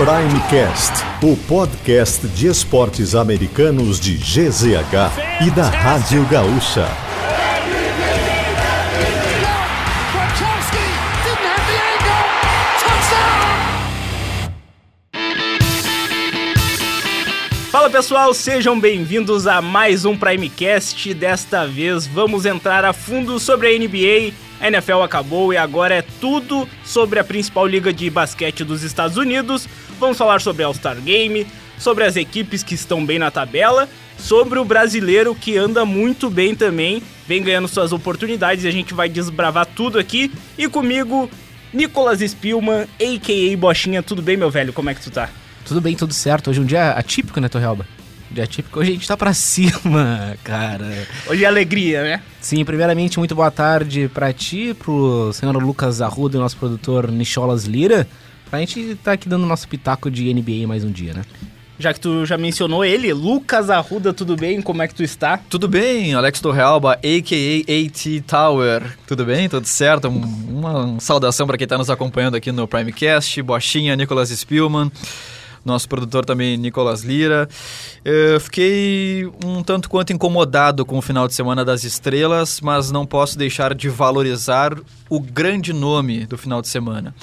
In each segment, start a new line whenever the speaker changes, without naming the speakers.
Primecast, o podcast de esportes americanos de GZH e da Rádio Gaúcha.
Fala pessoal, sejam bem-vindos a mais um Primecast. Desta vez vamos entrar a fundo sobre a NBA. A NFL acabou e agora é tudo sobre a principal liga de basquete dos Estados Unidos. Vamos falar sobre All-Star Game, sobre as equipes que estão bem na tabela, sobre o brasileiro que anda muito bem também, vem ganhando suas oportunidades e a gente vai desbravar tudo aqui. E comigo, Nicolas Spillman, a.k.a. Bochinha. Tudo bem, meu velho? Como é que tu tá?
Tudo bem, tudo certo. Hoje é um dia atípico, né, Torrealba? Dia atípico. Hoje a gente tá pra cima, cara.
Hoje é alegria, né?
Sim, primeiramente, muito boa tarde pra ti, pro senhor Lucas Arruda e nosso produtor Nicholas Lira. Pra gente tá aqui dando nosso pitaco de NBA mais um dia, né?
Já que tu já mencionou ele, Lucas Arruda, tudo bem? Como é que tu está?
Tudo bem, Alex Torrealba, a.k.a. AT Tower. Tudo bem? Tudo certo? Um, uma saudação para quem está nos acompanhando aqui no Primecast, Bochinha, Nicolas Spielman nosso produtor também, Nicolas Lira. Eu fiquei um tanto quanto incomodado com o final de semana das estrelas, mas não posso deixar de valorizar o grande nome do final de semana.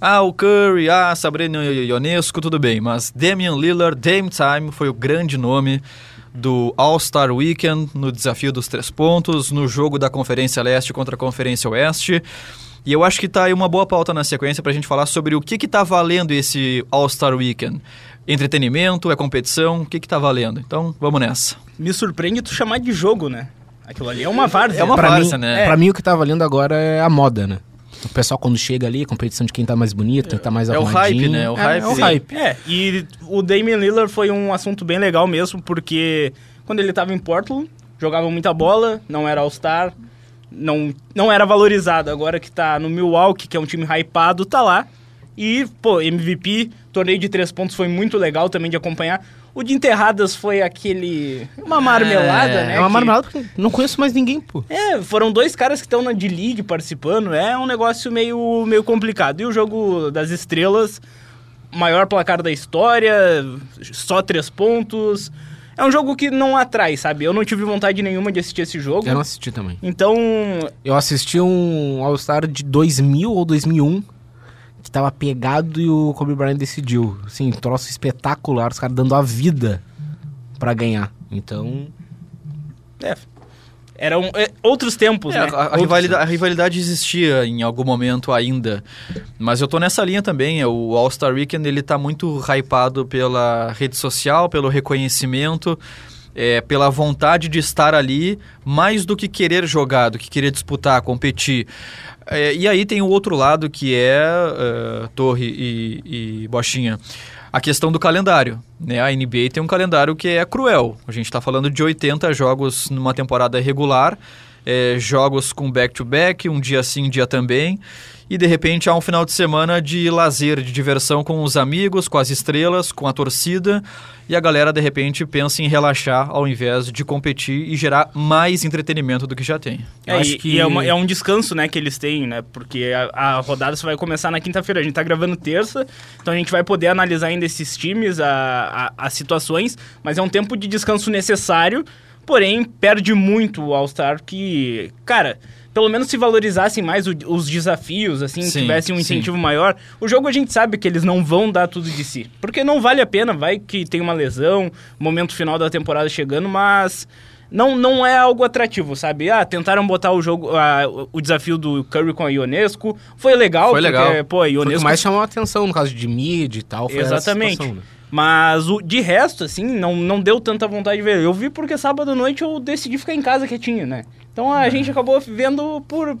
Ah, o Curry, ah, Sabrina Ionesco, tudo bem, mas Damian Lillard, Dame Time foi o grande nome do All-Star Weekend no desafio dos três pontos, no jogo da Conferência Leste contra a Conferência Oeste. E eu acho que tá aí uma boa pauta na sequência para a gente falar sobre o que que tá valendo esse All-Star Weekend. Entretenimento, é competição, o que que tá valendo? Então, vamos nessa.
Me surpreende tu chamar de jogo, né? Aquilo ali é uma várzea.
É uma pra várzea, mim, né? Pra mim o que tá valendo agora é a moda, né? O pessoal quando chega ali, competição de quem tá mais bonito, quem tá mais
é
arrumadinho.
É o hype, né? O
é,
hype.
É, o hype. É, e o Damian Lillard foi um assunto bem legal mesmo, porque quando ele tava em Portland, jogava muita bola, não era All-Star, não, não era valorizado. Agora que tá no Milwaukee, que é um time hypado, tá lá. E, pô, MVP, torneio de três pontos foi muito legal também de acompanhar. O de enterradas foi aquele. Uma marmelada,
é,
né?
É uma que... marmelada porque não conheço mais ninguém, pô.
É, foram dois caras que estão na D-League participando. É um negócio meio, meio complicado. E o jogo das estrelas, maior placar da história, só três pontos. É um jogo que não atrai, sabe? Eu não tive vontade nenhuma de assistir esse jogo.
Eu não assisti também.
Então.
Eu assisti um All-Star de 2000 ou 2001 que tava pegado e o Kobe Bryant decidiu. Assim, troço espetacular, os caras dando a vida para ganhar. Então.
É, eram é, outros tempos,
é,
né?
A, a, rivalidade, a, rivalidade, existia em algum momento ainda. Mas eu tô nessa linha também. É, o All-Star Weekend, ele tá muito hypado pela rede social, pelo reconhecimento, é, pela vontade de estar ali, mais do que querer jogar, do que querer disputar, competir. É, e aí tem o outro lado que é uh, Torre e, e Bochinha a questão do calendário. Né? A NBA tem um calendário que é cruel. A gente está falando de 80 jogos numa temporada regular, é, jogos com back-to-back, -back, um dia sim, um dia também e de repente há um final de semana de lazer, de diversão com os amigos, com as estrelas, com a torcida, e a galera de repente pensa em relaxar ao invés de competir e gerar mais entretenimento do que já tem.
É, e, que... e é, uma, é, um descanso, né, que eles têm, né? Porque a, a rodada só vai começar na quinta-feira. A gente tá gravando terça, então a gente vai poder analisar ainda esses times, a, a, as situações, mas é um tempo de descanso necessário, porém perde muito o All-Star que, cara pelo menos se valorizassem mais o, os desafios, assim, sim, tivessem um incentivo sim. maior. O jogo a gente sabe que eles não vão dar tudo de si. Porque não vale a pena, vai que tem uma lesão, momento final da temporada chegando, mas não, não é algo atrativo, sabe? Ah, tentaram botar o jogo, uh, o desafio do Curry com a Ionesco. Foi legal,
foi
porque,
legal.
pô, a Ionesco... Foi o que
mais chamou a atenção no caso de mid e tal.
Exatamente. Situação, né? Mas o, de resto, assim, não, não deu tanta vontade de ver. Eu vi porque sábado à noite eu decidi ficar em casa quietinho, né? Então a é. gente acabou vendo por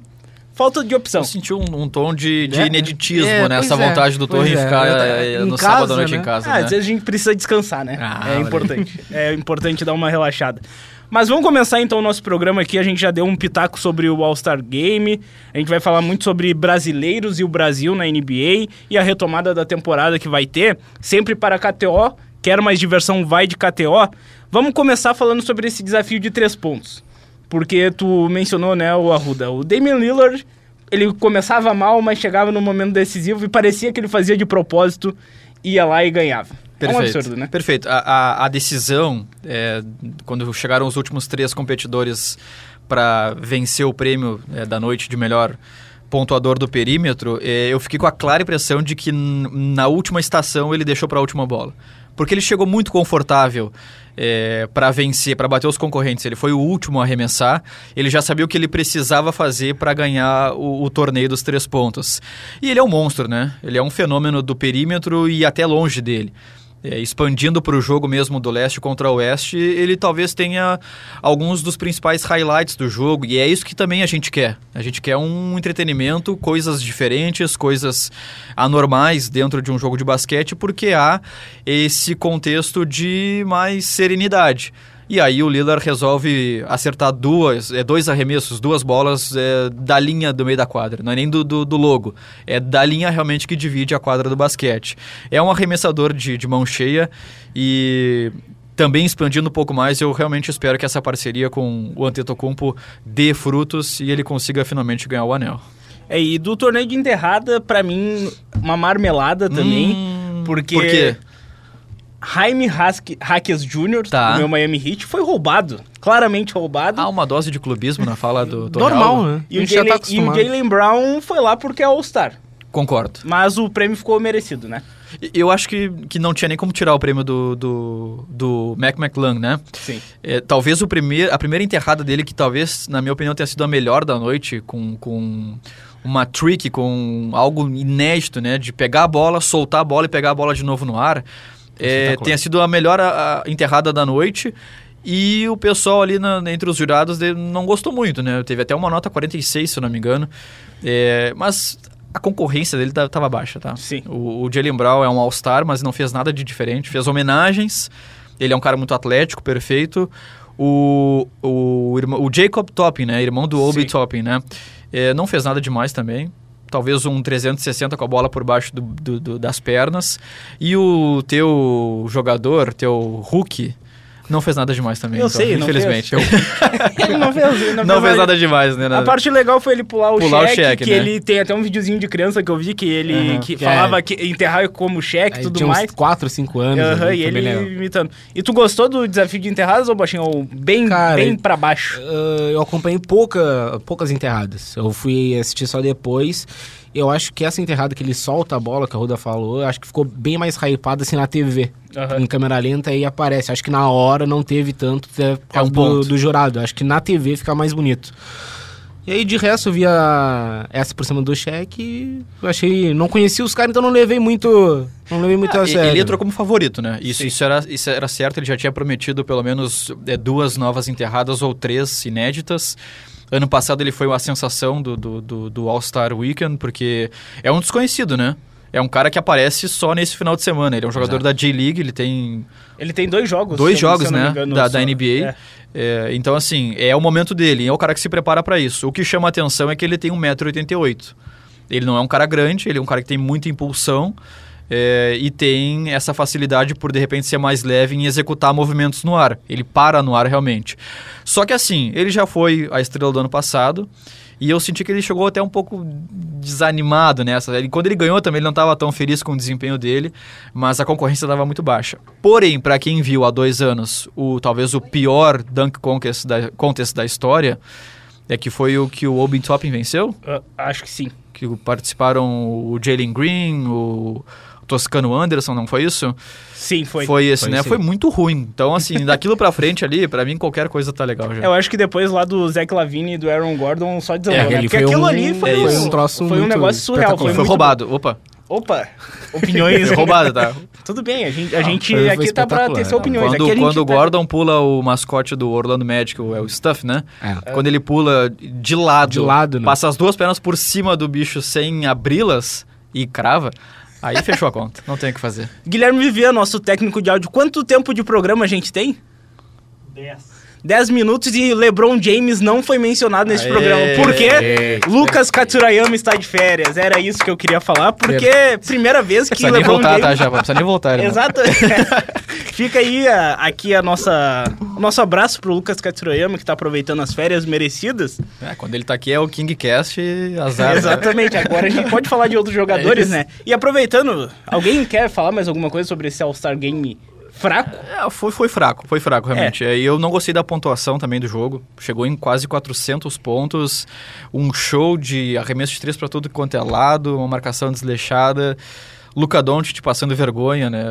falta de opção. Eu
senti um, um tom de, de é, ineditismo é, nessa é, vontade do Torre é. ficar é, no casa, sábado à noite
né?
em casa.
Ah,
né?
Às vezes a gente precisa descansar, né? Ah, é importante. é importante dar uma relaxada. Mas vamos começar então o nosso programa aqui. A gente já deu um pitaco sobre o All-Star Game. A gente vai falar muito sobre brasileiros e o Brasil na NBA e a retomada da temporada que vai ter, sempre para a KTO. Quer mais diversão? Vai de KTO. Vamos começar falando sobre esse desafio de três pontos. Porque tu mencionou, né, o Arruda. O Damian Lillard, ele começava mal, mas chegava no momento decisivo e parecia que ele fazia de propósito. ia lá e ganhava. É um
Perfeito.
absurdo, né?
Perfeito. A, a, a decisão, é, quando chegaram os últimos três competidores para vencer o prêmio é, da noite de melhor pontuador do perímetro, é, eu fiquei com a clara impressão de que na última estação ele deixou para a última bola. Porque ele chegou muito confortável é, para vencer, para bater os concorrentes. Ele foi o último a arremessar. Ele já sabia o que ele precisava fazer para ganhar o, o torneio dos três pontos. E ele é um monstro, né? Ele é um fenômeno do perímetro e até longe dele. É, expandindo para o jogo mesmo do leste contra o oeste, ele talvez tenha alguns dos principais highlights do jogo, e é isso que também a gente quer. A gente quer um entretenimento, coisas diferentes, coisas anormais dentro de um jogo de basquete, porque há esse contexto de mais serenidade. E aí o Lillard resolve acertar duas, é, dois arremessos, duas bolas é, da linha do meio da quadra. Não é nem do, do, do logo. É da linha realmente que divide a quadra do basquete. É um arremessador de, de mão cheia e também expandindo um pouco mais, eu realmente espero que essa parceria com o Antetokounmpo dê frutos e ele consiga finalmente ganhar o anel.
É, e do torneio de enterrada, pra mim, uma marmelada também.
Hum,
porque
Por quê?
Jaime Hackes Jr.,
Tá.
do meu Miami Heat, foi roubado. Claramente roubado.
Há uma dose de clubismo na fala do Tony
Normal, né?
E
A
o
gente já tá
Jalen- e o. Jalen Brown foi lá porque é All-Star.
Concordo.
Mas o prêmio ficou merecido, né?
Eu acho que, que não tinha nem como tirar o prêmio do, do, do Mac McClung, né?
Sim.
É, talvez o primeir, a primeira enterrada dele, que talvez, na minha opinião, tenha sido a melhor da noite, com, com uma trick, com algo inédito, né? De pegar a bola, soltar a bola e pegar a bola de novo no ar. É, tenha sido a melhor a- a enterrada da noite. E o pessoal ali na- entre os jurados de- não gostou muito, né? Teve até uma nota 46, se eu não me engano. É, mas a concorrência dele ta- tava baixa, tá?
Sim.
O, o Jalen Brown é um All-Star, mas não fez nada de diferente. Fez homenagens. Ele é um cara muito atlético, perfeito. O, o, irmão- o Jacob Topping, né? Irmão do Obi. Topping, né? É, não fez nada demais também. Talvez um 360 com a bola por baixo do- do- do- das pernas. E o teu jogador, teu Hulk, não fez nada demais também.
Eu
então,
sei, não
infelizmente.
ele não fez, ele não
Não
fez
fez nada demais, né?
A parte legal foi ele pular o
Pular o
cheque,
cheque,
que
né?
ele tem até um videozinho de criança que eu vi que ele
Aham.
que
Que
falava
é-
que enterrar como cheque e tudo
tinha
mais.
uns 4, 5 anos.
Aham,
ali,
e ele
legal.
imitando. E tu gostou do desafio de enterradas ou baixinho? Ou bem,
Cara,
bem pra baixo?
Ah, eu acompanhei pouca, poucas enterradas. Eu fui assistir só depois. Eu acho que essa enterrada que ele solta a bola, que a Ruda falou, eu acho que ficou bem mais hypada assim na TV.
Aham.
Em câmera lenta e aparece. Acho que na hora não teve tanto é, por causa
um
do, do jurado. Acho que na TV fica mais bonito. E aí, de resto, eu vi a- essa por cima do cheque e eu achei... Não conhecia os caras, então não levei muito... Não levei muito a
Ah, e-
sério.
Ele entrou como favorito, né? Isso,
Sim.
isso, era, isso era certo, ele já tinha prometido pelo menos é, duas novas enterradas ou três inéditas. Ano passado ele foi a sensação do, do, do, do All-Star Weekend, porque é um desconhecido, né? É um cara que aparece só nesse final de semana. Ele é um jogador da J-League, ele tem
Ele tem dois jogos.
dois jogos, né?
engano,
da, da NBA.
É.
É, então, assim, é o momento dele. É o cara que se prepara para isso. O que chama atenção é que ele tem 1,88m. Ele não é um cara grande, ele é um cara que tem muita impulsão. É, e tem essa facilidade por de repente ser mais leve em executar movimentos no ar. Ele para no ar realmente. Só que assim, ele já foi a estrela do ano passado e eu senti que ele chegou até um pouco desanimado nessa. Ele, quando ele ganhou também ele não estava tão feliz com o desempenho dele, mas a concorrência estava muito baixa. Porém, para quem viu há dois anos o talvez o pior dunk contest da, contest da história, é que foi o que o Obi Toppin venceu
Ah, acho que sim.
que participaram o Jalen Green, o Toscano Anderson, não foi isso?
Sim, foi.
esse,
Foi
né?
sim.
Foi muito ruim. Então, assim, daquilo pra frente ali, pra mim qualquer coisa tá legal já.
Eu acho que depois lá do Zach Lavine e do Aaron Gordon só desandou,
É,
né? Porque
foi
aquilo
um-
ali foi,
é
um,
um troço
foi um negócio surreal. Foi,
foi
muito-
roubado. Opa,
Opa, opiniões.
foi roubado, tá?
Tudo bem, a gente, a gente
foi- foi
aqui tá pra ter sua opiniões.
Quando,
aqui a gente
quando o
tá-
Gordon pula o mascote do Orlando Magic, o- é o Stuff, né?
É.
Quando ele pula de lado,
De lado, né?
passa as duas pernas por cima do bicho sem abri-las e crava, aí fechou a conta. Não tem o que fazer.
Guilherme Vivian, nosso técnico de áudio, quanto tempo de programa a gente tem? 10. 10 minutos e LeBron James não foi mencionado nesse
Aê.
programa. Por quê?
Aê.
Lucas Katsurayama está de férias. Era isso que eu queria falar, porque primeira vez que LeBron
voltar,
James...
tá, já? Precisa nem voltar.
Exato. Fica aí a- aqui a nossa, o nosso abraço pro Lucas Katsurayama, que tá aproveitando as férias merecidas.
É, quando ele tá aqui é o KingCast e azar. né?
Exatamente, agora a gente pode falar de outros jogadores,
isso.
né? E aproveitando, alguém quer falar mais alguma coisa sobre esse All-Star Game fraco?
É, foi, foi fraco, foi fraco, realmente. E eu não gostei da pontuação também do jogo. Chegou em quase 400 pontos, um show de arremesso de três para tudo quanto é lado, uma marcação desleixada. Luca Doncic passando vergonha, né?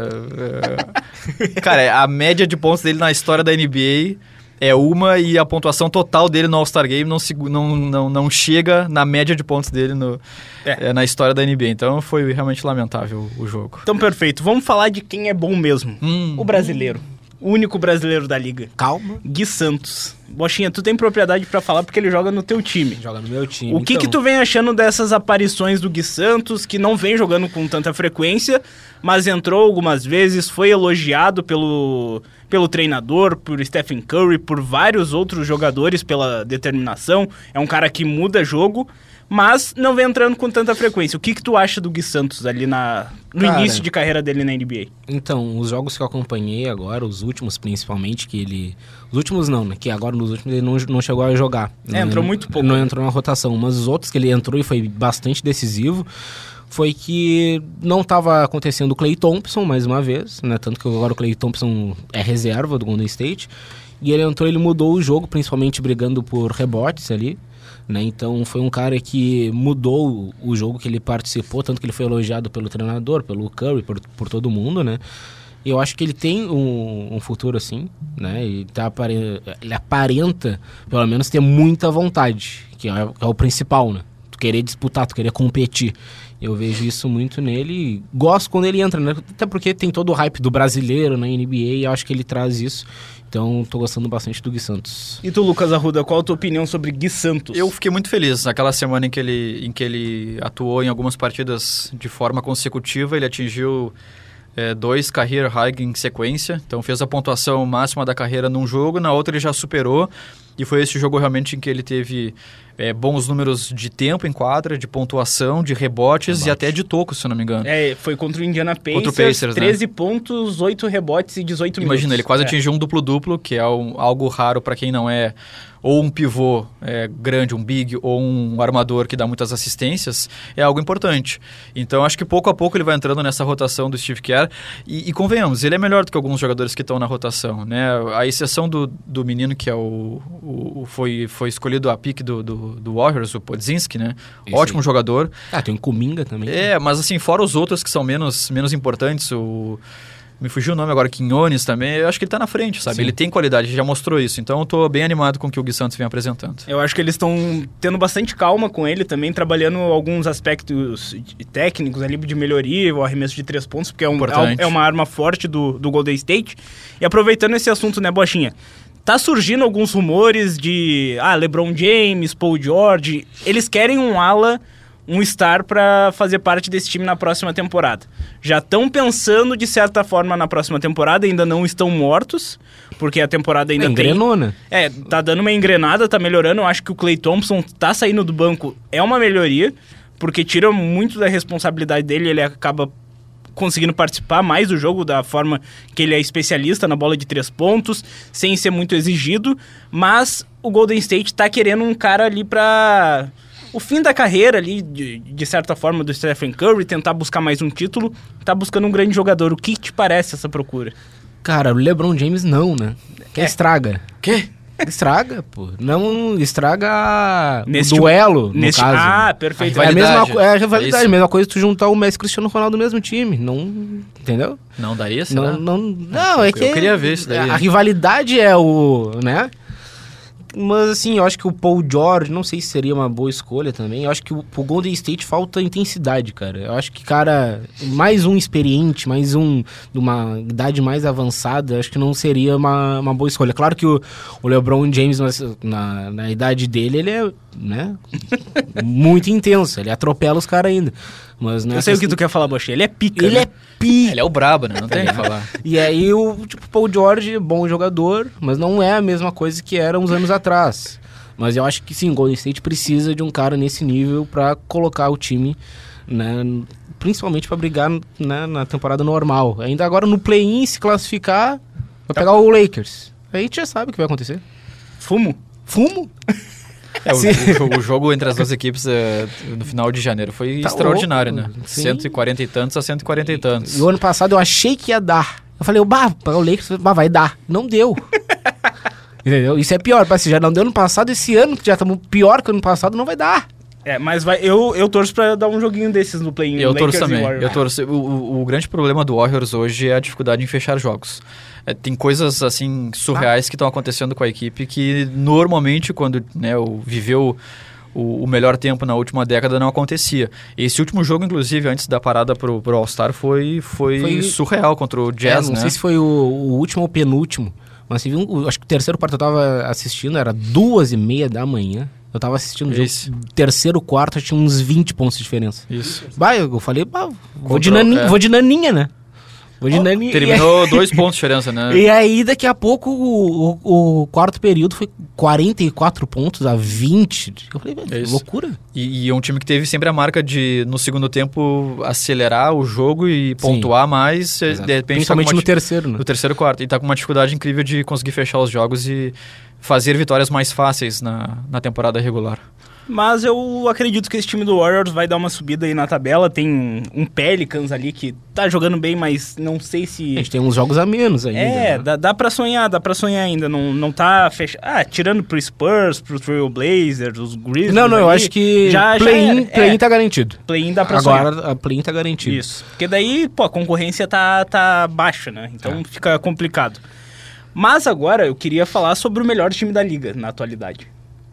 É, Cara, a média de pontos dele na história da NBA é uma e a pontuação total dele no All-Star Game não, segu- não, não, não chega na média de pontos dele no,
É.
é, na história da NBA. Então foi realmente lamentável o jogo.
Então, perfeito. Vamos falar de quem é bom mesmo.
Hum.
O brasileiro. Único brasileiro da liga.
Calma.
Gui Santos. Bochinha, tu tem propriedade pra falar porque ele joga no teu time.
Joga no meu time.
O que
então.
que tu vem achando dessas aparições do Gui Santos, que não vem jogando com tanta frequência, mas entrou algumas vezes, foi elogiado pelo, pelo treinador, por Stephen Curry, por vários outros jogadores pela determinação. É um cara que muda jogo, mas não vem entrando com tanta frequência. O que que tu acha do Gui Santos ali na, no
Cara,
início de carreira dele na NBA?
Então, os jogos que eu acompanhei agora, os últimos principalmente, que ele. Os últimos não, né? Que agora nos últimos ele não, não chegou a jogar.
É,
Não-
entrou muito pouco.
Não entrou na rotação. Mas os outros que ele entrou e foi bastante decisivo foi que não estava acontecendo o Clay Thompson mais uma vez, né? Tanto que agora o Clay Thompson é reserva do Golden State. E ele entrou, ele mudou o jogo, principalmente brigando por rebotes ali. Né? Então foi um cara que mudou o- jogo que ele participou, tanto que ele foi elogiado pelo treinador, pelo Curry, por, por todo mundo, né? Eu acho que ele tem um, um futuro assim, né? Ele, tá ele aparenta, pelo menos, ter muita vontade, que é, é o principal, né? Tu querer disputar, tu querer competir. Eu vejo isso muito nele gosto quando ele entra, né? Até porque tem todo o hype do brasileiro na NBA e eu acho que ele traz isso. Então, tô gostando bastante do Gui Santos.
E tu, Lucas Arruda, qual a tua opinião sobre Gui Santos?
Eu fiquei muito feliz naquela semana em que ele, em que ele atuou em algumas partidas de forma consecutiva. Ele atingiu é, dois career high em sequência, então fez a pontuação máxima da carreira num jogo, na outra ele já superou. E foi esse jogo realmente em que ele teve é, bons números de tempo em quadra, de pontuação, de rebotes e até de tocos, se eu não me engano.
É, foi contra o Indiana Pacers,
Contra o Pacers, né?
13 pontos, 8 rebotes e 18 minutos.
Imagina, ele quase
É.
atingiu um duplo-duplo, que é um- algo raro para quem não é ou um pivô é, grande, um big, ou um armador que dá muitas assistências, é algo importante. Então, acho que pouco a pouco ele vai entrando nessa rotação do Steve Kerr. E, e convenhamos, ele é melhor do que alguns jogadores que estão na rotação. Né? A exceção do, do menino que é o, o- o- foi, foi escolhido a pique do, do, do Warriors, o Podzinski, né?
Esse
Ótimo
aí.
jogador.
Ah, tem o Kuminga também.
É, mas assim, fora os outros que são menos, menos importantes, o. Me fugiu o nome agora, Quinones também, eu acho que ele tá na frente, sabe?
Sim.
Ele tem qualidade, já mostrou isso. Então eu tô bem animado com o que o Gui Santos vem apresentando.
Eu acho que eles estão tendo bastante calma com ele também, trabalhando alguns aspectos técnicos ali de melhoria, o arremesso de três pontos, porque é, um-
Importante.
é uma arma forte do, do Golden State. E aproveitando esse assunto, né, Bochinha? Tá surgindo alguns rumores de ah, LeBron James, Paul George. Eles querem um ala, um star pra fazer parte desse time na próxima temporada. Já estão pensando de certa forma na próxima temporada, ainda não estão mortos, porque a temporada ainda tem
Engrenou, né?
é, tá dando uma engrenada, tá melhorando. Eu acho que o Clay Thompson tá saindo do banco é uma melhoria, porque tira muito da responsabilidade dele, ele acaba conseguindo participar mais do jogo da forma que ele é especialista na bola de três pontos, sem ser muito exigido, mas o Golden State tá querendo um cara ali pra o fim da carreira ali, de, de certa forma, do Stephen Curry, tentar buscar mais um título, tá buscando um grande jogador. O que te parece essa procura?
Cara, o LeBron James não, né? Que
É.
estraga.
Quê?
Estraga, pô. Não estraga
Neste-
o duelo, no
Neste...
caso.
Ah, perfeito.
é a mesma é a
É
rivalidade, a mesma coisa tu juntar o Messi e o Cristiano Ronaldo no mesmo time. Não. Entendeu?
Não daria, será?
Não, não, não, é
eu
que.
queria ver isso daí.
A rivalidade é o. né? Mas assim, eu acho que o Paul George, não sei se seria uma boa escolha também. Eu acho que o, pro Golden State falta intensidade, cara. Eu acho que, cara, mais um experiente, mais um de uma idade mais avançada, acho que não seria uma, uma boa escolha. Claro que o, o LeBron James, na, na idade dele, ele é, né, muito intenso. Ele atropela os caras ainda. Mas não
Eu sei o que tu quer falar, Boche. Ele é pica.
Ele
né?
é pica.
Ele é o brabo, né? Não tem o que falar.
E aí o tipo, Paul George, bom jogador, mas não é a mesma coisa que era uns anos atrás. Mas eu acho que sim, Golden State precisa de um cara nesse nível pra colocar o time, né, principalmente pra brigar né, na temporada normal. Ainda agora no play-in se classificar, vai pegar o Lakers. Aí a gente já sabe o que vai acontecer.
Fumo?
Fumo?
É, o, o- o jogo entre as duas equipes é, no final de janeiro foi
Tá
extraordinário,
louco.
né?
Sim.
140 e tantos a 140 e tantos.
E o ano passado eu achei que ia dar. Eu falei, bah, pegar o Lakers, bah, vai dar. Não deu. Entendeu? Isso é pior, parece já não deu ano passado, esse ano que já estamos pior que o ano passado, não vai dar.
É, mas vai, eu, eu torço pra dar um joguinho desses no play-in.
Eu
Lakers
torço também.
Warriors.
Eu torço. O, o- grande problema do Warriors hoje é a dificuldade em fechar jogos. É, tem coisas assim surreais que estão acontecendo com a equipe que normalmente quando né, o, viveu o, o melhor tempo na última década não acontecia. Esse último jogo, inclusive, antes da parada pro, pro All-Star, foi, foi,
Foi-
surreal contra o
É,
Jazz,
não
né?
sei se foi o, o último ou penúltimo, mas um, o- acho que o terceiro quarto eu tava assistindo, era duas e meia da manhã. Eu tava assistindo o jogo, terceiro quarto tinha uns 20 pontos de diferença.
Isso.
Bah, eu, falei, bah, vou, de
Contra-
naninha,
é.
vou de naninha, né? Vou de naninha.
Terminou dois pontos de diferença, né?
E aí, daqui a pouco, o, o- o quarto período foi 44 pontos a 20. Eu falei,
É isso.
loucura.
E, e é um time que teve sempre a marca de, no segundo tempo, acelerar o jogo e pontuar mais. e,
Exato.
De repente, tá
Principalmente
uma
no terceiro, né?
no terceiro quarto. E tá com uma dificuldade incrível de conseguir fechar os jogos e fazer vitórias mais fáceis na, na temporada regular.
Mas eu acredito que esse time do Warriors vai dar uma subida aí na tabela. Tem um, Pelicans ali que tá jogando bem, mas não sei
A
se.
gente tem uns jogos a menos ainda.
É,
né?
dá, dá pra sonhar, dá pra sonhar ainda. Não, não tá fechado. Ah, tirando pro Spurs, pro Trail Blazers, os Grizzlies.
Não, não, eu
ali,
acho que
já,
play-in
já
play
é,
tá garantido.
play-in dá pra sonhar.
Agora a play-in tá garantido.
Isso. Porque daí, pô, a concorrência tá, tá baixa, né? Então
É.
fica complicado. Mas agora eu queria falar sobre o melhor time da liga na atualidade.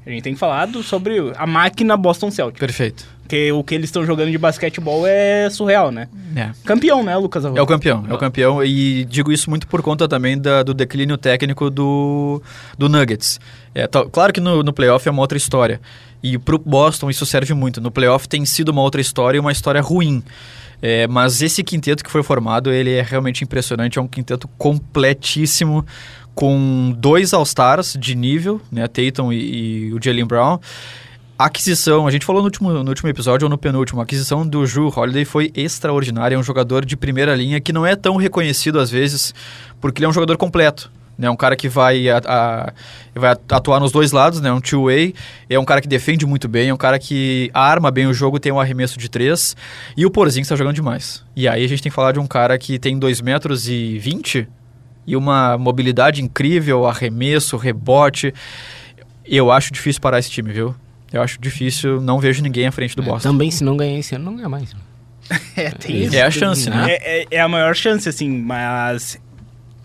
A gente tem falado sobre a máquina Boston Celtics.
Perfeito.
Porque o que eles estão jogando de basquetebol é surreal, né?
É.
Campeão, né, Lucas?
É o campeão, é o campeão. E digo isso muito por conta também da- do declínio técnico do, do Nuggets. É, tá- claro que no, no playoff é uma outra história. E pro Boston isso serve muito. No playoff tem sido uma outra história e uma história ruim. É, mas esse quinteto que foi formado, ele é realmente impressionante. É um quinteto completíssimo, com dois All-Stars de nível, né? Tatum e, e o Jalen Brown. A aquisição, a gente falou no último, no último episódio ou no penúltimo, a aquisição do Drew Holiday foi extraordinária. É um jogador de primeira linha que não é tão reconhecido às vezes, porque ele é um jogador completo. É um cara que vai, a- a- vai atuar nos dois lados, né? um two-way. É um cara que defende muito bem, é um cara que arma bem o jogo, tem um arremesso de três. E o Porzingis está jogando demais. E aí a gente tem que falar de um cara que tem 2 metros e 20 e uma mobilidade incrível, arremesso, rebote. Eu acho difícil parar esse time, viu? Eu acho difícil, não vejo ninguém à frente do
É,
Boston.
também, se não ganhar esse ano, não ganha mais.
É, tem
isso.
É a chance, né?
É, é- é a maior chance, assim, mas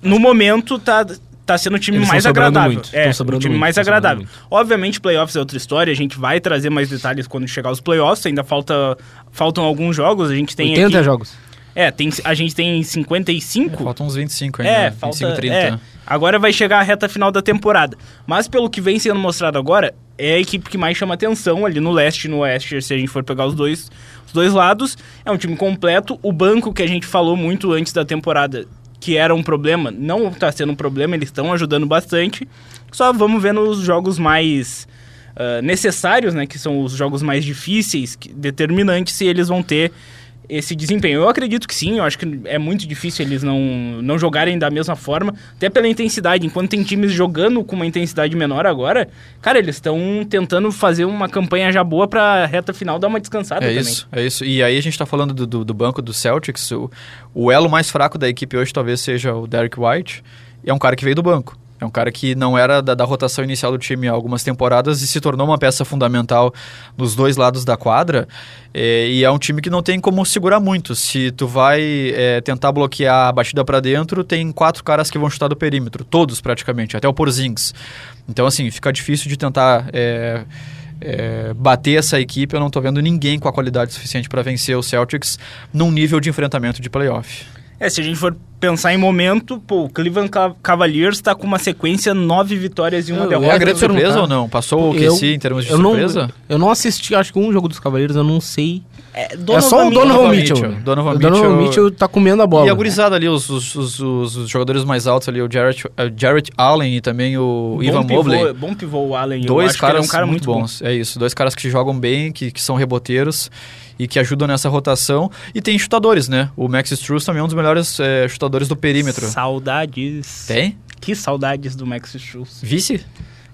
no momento tá, tá sendo o time
Eles
mais agradável.
muito,
É, o time
muito,
mais agradável. Obviamente, playoffs é outra história, a gente vai trazer mais detalhes quando chegar os playoffs, ainda falta, faltam alguns jogos, a gente tem
80
aqui,
jogos.
É, tem, a gente tem
É,
55.
faltam uns 25 ainda.
É,
né?
falta.
25, 30.
é. Agora vai chegar a reta final da temporada. Mas pelo que vem sendo mostrado agora, é a equipe que mais chama atenção ali no leste e no oeste, se a gente for pegar os dois, os dois lados. É um time completo. O banco que a gente falou muito antes da temporada, que era um problema, não está sendo um problema, eles estão ajudando bastante. Só vamos ver nos jogos mais ah, necessários, né? Que são os jogos mais difíceis, que- determinantes, se eles vão ter esse desempenho. Eu acredito que sim, eu acho que é muito difícil eles não, não jogarem da mesma forma, até pela intensidade. Enquanto tem times jogando com uma intensidade menor agora, cara, eles estão tentando fazer uma campanha já boa pra reta final dar uma descansada
É
também.
isso, é isso. E aí a gente tá falando do, do, do banco do Celtics. O, o elo mais fraco da equipe hoje talvez seja o Derek White. E é um cara que veio do banco. É um cara que não era da, da rotação inicial do time há algumas temporadas e se tornou uma peça fundamental nos dois lados da quadra. É, e é um time que não tem como segurar muito. Se tu vai é, tentar bloquear a batida para dentro, tem quatro caras que vão chutar do perímetro. Todos, praticamente. Até o Porzingis. Então, assim, fica difícil de tentar... é, é, bater essa equipe, eu não tô vendo ninguém com a qualidade suficiente para vencer o Celtics num nível de enfrentamento de playoff.
É, se a gente for pensar em momento, pô, o Cleveland Ca- Cavaliers tá com uma sequência nove vitórias e uma
Eu-
derrota.
É a grande surpresa ou não? Passou o QC em termos de
eu
surpresa?
Não, eu não assisti, acho que um jogo dos Cavaleiros, eu não sei.
É,
é só o Donovan
Donovan
Mitchell.
Mitchell. Donovan
o Donovan
Mitchell-
Mitchell tá comendo a bola.
E a gurizada ali, os, os, os, os- os jogadores mais altos ali, o Jarrett, eh, Jarrett Allen e também o
Bom
Ivan
pivô,
Mobley.
Bom pivô o Allen. eu
Dois caras
é um cara
muito,
muito,
bons. É isso, dois caras que jogam bem, que, que são reboteiros e que ajudam nessa rotação. E tem chutadores, né? O Max Struz também é um dos melhores eh, chutadores do
bom.
perímetro.
Saudades.
Tem?
Que saudades do Max Schultz.
Vice?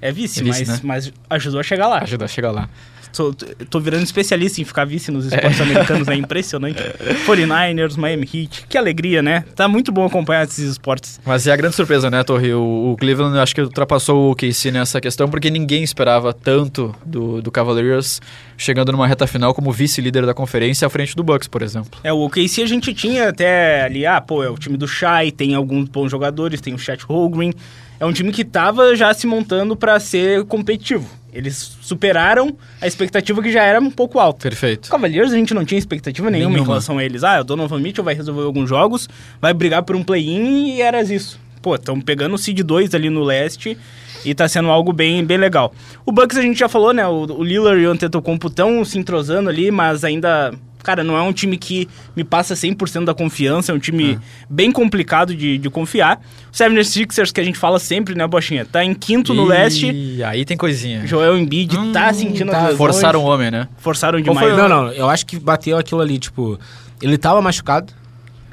É vice,
É vice,
mas,
né?
mas ajudou a chegar lá.
Ajuda a chegar lá.
Tô, tô virando especialista em ficar vice nos esportes americanos, é impressionante. 49ers, Miami Heat, que alegria, né? Tá muito bom acompanhar esses esportes.
Mas é a grande surpresa, né, Torre? O, o Cleveland acho que ultrapassou o KC nessa questão, porque ninguém esperava tanto do, do Cavaliers chegando numa reta final como vice-líder da conferência à frente do Bucks, por exemplo.
É, o OKC a gente tinha até ali, ah, pô, é o time do Shai, tem alguns bons jogadores, tem o Chet Holmgren. É um time que tava já se montando pra ser competitivo. Eles superaram a expectativa que já era um pouco alta. Os
Perfeito.
Cavaliers a gente não tinha expectativa nenhuma, em
Nenhuma.
relação a eles. Ah, o Donovan Mitchell vai resolver alguns jogos, vai brigar por um play-in e era isso. Pô, estão pegando o Seed 2 ali no leste e tá sendo algo bem, bem legal. O Bucks a gente já falou, né? O, o Lillard e o Antetokounmpo estão se entrosando ali, mas ainda... Cara, não é um time que me passa 100% da confiança, é um time bem complicado de, de confiar. O 76ers, que a gente fala sempre, né, Bochinha? Tá em quinto no
E
leste.
aí tem coisinha.
Joel Embiid tá sentindo
tá.
as.
Forçaram o homem, né?
Forçaram demais.
foi
Não, não, eu acho que bateu aquilo ali, tipo, ele tava machucado.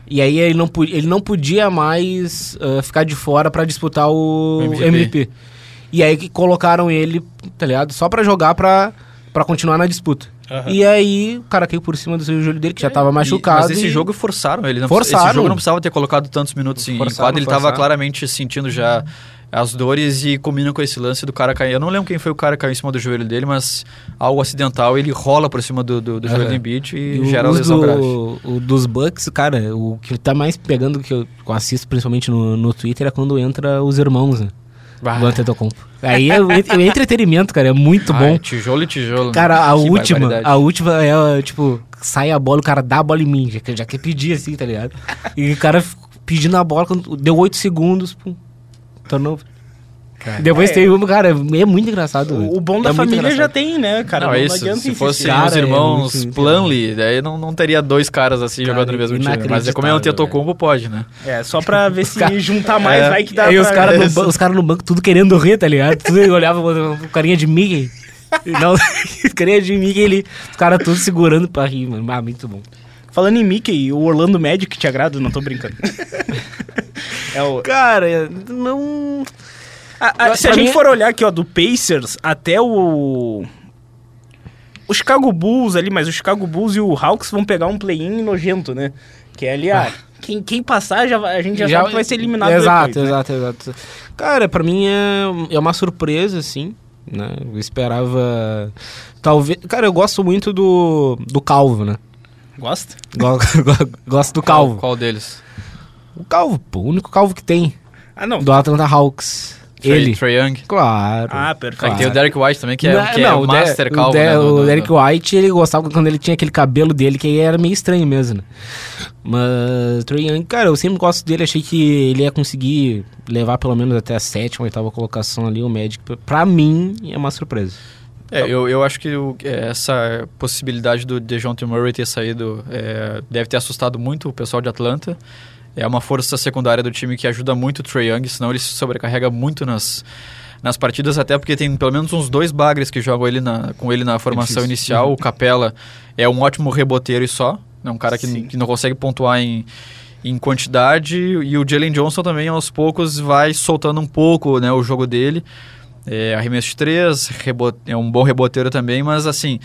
E aí ele não, ele não podia mais ah, ficar de fora pra disputar
o MVP.
MVP. E aí que colocaram ele, tá ligado? Só pra jogar pra, pra continuar na disputa. E aí o cara caiu por cima do seu joelho dele, que já tava machucado.
E, mas esse
e-
jogo forçaram ele. Não,
Forçaram.
Esse jogo não precisava ter colocado tantos minutos em, em
Forçaram,
quadra. Ele estava
forçaram.
claramente sentindo já as dores e combina com esse lance do cara cair. Eu não lembro quem foi o cara que caiu em cima do joelho dele, mas algo acidental. Ele rola por cima do, do, do joelho do Embiid e,
E o-
gera
os
lesão
do,
grave.
o dos Bucks, cara, o que tá mais pegando, que eu assisto principalmente no, no Twitter, é quando entra os irmãos, né?
Bah.
Do Antetokounmpo. Aí é, o entretenimento, cara, é muito
Ah,
bom.
é tijolo e tijolo.
Cara, a
Que
última, a última é, tipo, sai a bola, o cara dá a bola em mim, já, que- já quer pedir assim, tá ligado? E o cara pedindo a bola, quando deu 8 segundos, pum, turnover.
Cara.
Depois
É.
tem uma, cara, é muito engraçado.
O, o bom
É
da
muito
família já tem, né, cara?
não,
Não,
é
não
isso.
adianta
Se fossem
Cara,
os
é
irmãos
muito-
Planley, daí não, não teria dois caras assim
Cara,
jogando no mesmo time. Mas é como é um Tetocombo, pode, né?
É, só pra ver se
cara-
juntar mais,
É.
vai que dá
Aí
pra...
os caras no, cara no banco tudo querendo rir, tá ligado? Tudo olhava o o carinha de Mickey. Não, o carinha de Mickey, ele, os caras todos segurando pra rir, mano. Ah, muito bom.
Falando em Mickey, o Orlando Magic te agrada? Não tô brincando. é o...
Cara, não.
A- a- se a gente
mim-
for olhar aqui, ó, do Pacers até o... O Chicago Bulls ali, mas o Chicago Bulls e o Hawks vão pegar um play-in nojento, né? Que é ali, ah, quem, quem passar, já, vai- a gente já, sabe que vai ser eliminado
Exato,
depois, né?
exato, exato. Cara, pra mim é, é uma surpresa, assim, né? Eu esperava. Talvez. Cara, eu gosto muito do, do Calvo, né?
Gosta?
Go- go- gosto do Calvo.
Qual, qual deles?
O Calvo, pô, o único Calvo que tem.
Ah, não.
Do Atlanta Hawks.
Trey-
Ele.
Trey Young.
Claro.
Ah, perfeito.
Aí tem o Derek White também, que é,
Não,
que é
não,
o
De-
Master calvo,
o, De-
né? do-
o Derek
do-
White, ele gostava quando ele tinha aquele cabelo dele, que aí era meio estranho mesmo, né? Mas, Trae Young, cara, eu sempre gosto dele. Achei que ele ia conseguir levar pelo menos até a sétima, oitava colocação ali, o Magic. Pra mim, é uma surpresa.
É, eu, eu acho que o- é, essa possibilidade do DeJounte Murray ter saído é, deve ter assustado muito o pessoal de Atlanta. É uma força secundária do time que ajuda muito o Trae Young, senão ele se sobrecarrega muito nas, nas partidas, até porque tem pelo menos uns dois bagres que jogam ele na, com ele na formação
difícil.
inicial. O Capela é um ótimo reboteiro e só, é um cara que, que não consegue pontuar em, em quantidade. E o Jalen Johnson também, aos poucos, vai soltando um pouco né, o jogo dele. É, arremesso de três, rebo- é um bom reboteiro também, mas assim,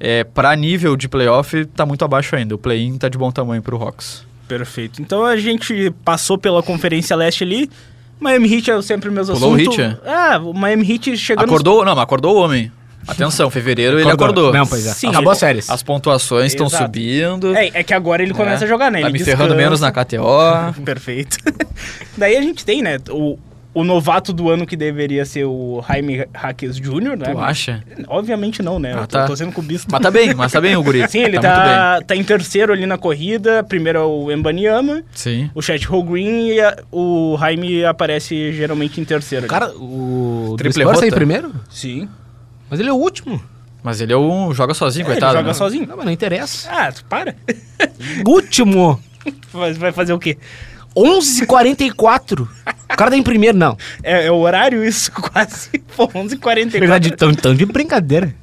é, para nível de playoff, tá muito abaixo ainda. O play-in tá de bom tamanho pro Hawks.
Perfeito. Então a gente passou pela Conferência Leste ali. Miami Heat é sempre o mesmo
Pulou o
assunto.
Heat, é?
Ah, o Miami Heat chegando...
Acordou? Não, mas acordou o homem. Atenção, fevereiro ele acordou.
Não, pois é.
Sim,
Acabou
ele-
as séries.
As pontuações estão subindo.
É, é que agora ele começa a jogar, né?
Tá
Ele
me ferrando
descansa.
menos na KTO.
Perfeito. Daí a gente tem, né, o, o novato do ano que deveria ser o Jaime Jaques Jr., né?
Tu acha?
Obviamente não, né?
Ah,
Eu tô,
tá.
tô sendo cubista.
Mas tá bem, mas tá bem o guri.
Sim, ele
tá, muito
tá, tá, em terceiro ali na corrida. Primeiro é o Embanyama.
Sim.
o Chet Holmgren e a- o Jaime aparece geralmente em terceiro. ali.
Cara, o
Triple
tá em
rota?
primeiro?
Sim.
Mas ele é o último.
Mas ele é um. joga sozinho,
É, ele
coitado.
joga
né?
sozinho.
Não, mas não interessa.
Ah, tu para.
último!
Vai vai fazer o quê?
11h44. O cara tá em primeiro, não.
É, é o horário isso, quase. Pô, 11h44.
Na verdade, tão, tão de brincadeira.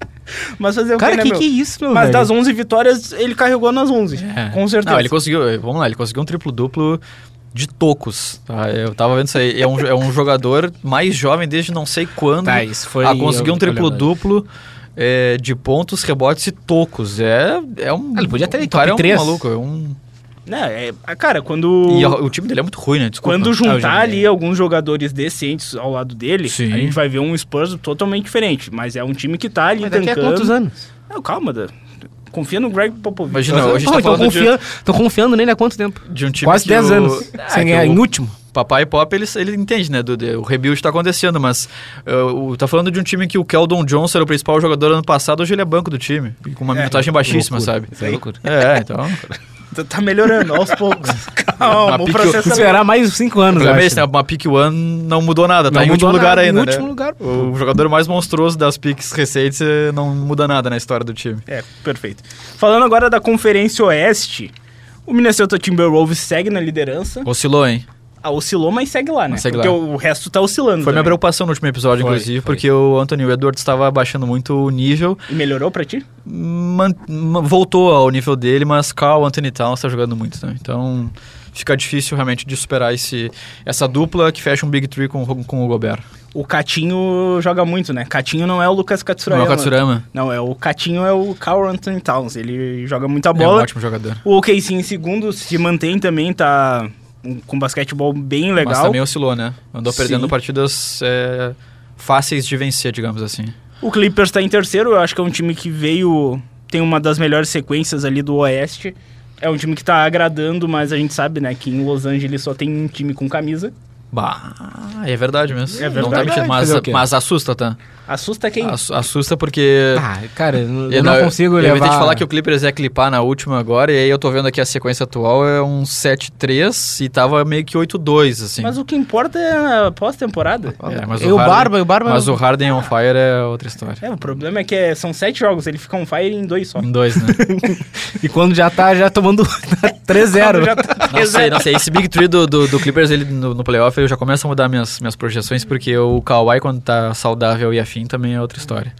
Mas fazer o
Cara,
quê, né,
que
meu?
que é isso, meu
Mas
velho?
das 11 vitórias, ele carregou nas 11.
É.
Com certeza.
Não, ele conseguiu. Vamos lá, ele conseguiu um triplo-duplo de tocos. tá? Eu tava vendo isso aí. É um, é um jogador mais jovem desde não sei quando
Tá, isso foi-
a conseguir um triplo-duplo. é, de pontos, rebotes e tocos. É, é um.
Ah, ele podia ter
um
top
cara é um maluco. É um,
Né, é, ah, cara, quando...
E a- o time dele é muito ruim, né? Desculpa.
Quando
Ah,
juntar
já-
ali alguns jogadores decentes ao lado dele,
Sim.
a gente vai ver um Spurs totalmente diferente. Mas é um time que tá ali
Mas daqui a quantos anos?
Não, calma, Dan. Confia no Greg Popovich.
Imagina, hoje gente
Não,
tá
então
falando de,
confiando, tô confiando nele há quanto tempo?
de um time
Quase
que
10
o-
anos.
Ah,
sem ganhar,
o-
em último.
Papai Pop, ele, ele entende, né? Do, o rebuild tá acontecendo, mas uh, o- tá falando de um time que o Keldon Johnson era o principal jogador ano passado, hoje ele é banco do time. Com uma
É,
minutagem baixíssima,
Loucura.
sabe?
Isso é loucura.
É, então.
Tá- Tá melhorando aos poucos. Calma, o processo é
Esperar mais 5
O
anos,
esse, né? Uma pick one não mudou nada, tá
Não
em último
mudou
lugar
nada,
ainda,
em
né?
último lugar.
O jogador mais monstruoso das picks recentes eh, não muda nada na história do time.
É, perfeito. Falando agora da Conferência Oeste, o Minnesota Timberwolves segue na liderança.
Oscilou, hein?
Ah, oscilou, mas segue lá, né?
Mas segue
Porque
lá.
o resto tá oscilando.
Foi minha
também.
preocupação no último episódio,
Foi,
inclusive,
foi.
porque o Anthony Edwards estava baixando muito o nível.
E melhorou pra ti?
man- ma- voltou ao nível dele, mas Carl Anthony Towns está jogando muito, né? Então fica difícil realmente de superar esse, essa dupla que fecha um Big Three com, o- com o Gobert.
O Catinho joga muito, né? Catinho não é o Lucas
Não
Katsurayama.
é o Katsurama.
Não, é o Catinho é o Carl Anthony Towns. Ele joga muita
É um
bola.
ótimo jogador.
o OKC em segundo se mantém também, tá com basquetebol bem
Mas
legal.
também oscilou, né? Andou perdendo
Sim.
partidas é, fáceis de vencer, digamos assim.
O Clippers tá em terceiro, eu acho que é um time que veio. tem uma das melhores sequências ali do Oeste. É um time que tá agradando, mas a gente sabe, né, que em Los Angeles só tem um time com camisa.
Bah, é verdade mesmo.
É
Não tá
verdade.
mentindo, mas, mas assusta, tá?
Assusta quem?
Ass- Assusta porque...
Ah, cara, eu,
Eu
não consigo
eu
levar...
evitei de falar que o Clippers ia clipar na última agora, e aí eu tô vendo aqui a sequência atual é um 7-3 e tava meio que 8-2, assim.
Mas o que importa é a pós-temporada.
É, mas
E o
Harden-
Barba, o Barba...
Mas o Harden on fire é outra história.
É, o problema é que é- são sete jogos, ele fica on fire em dois só.
Em dois, né?
E quando já tá já tomando 3-0.
Já tá
não sei, não sei. Esse Big Three do, do, do Clippers, ele no, no playoff, eu já começo a mudar minhas, minhas projeções, porque o Kawhi, quando tá saudável e afim, também é outra história.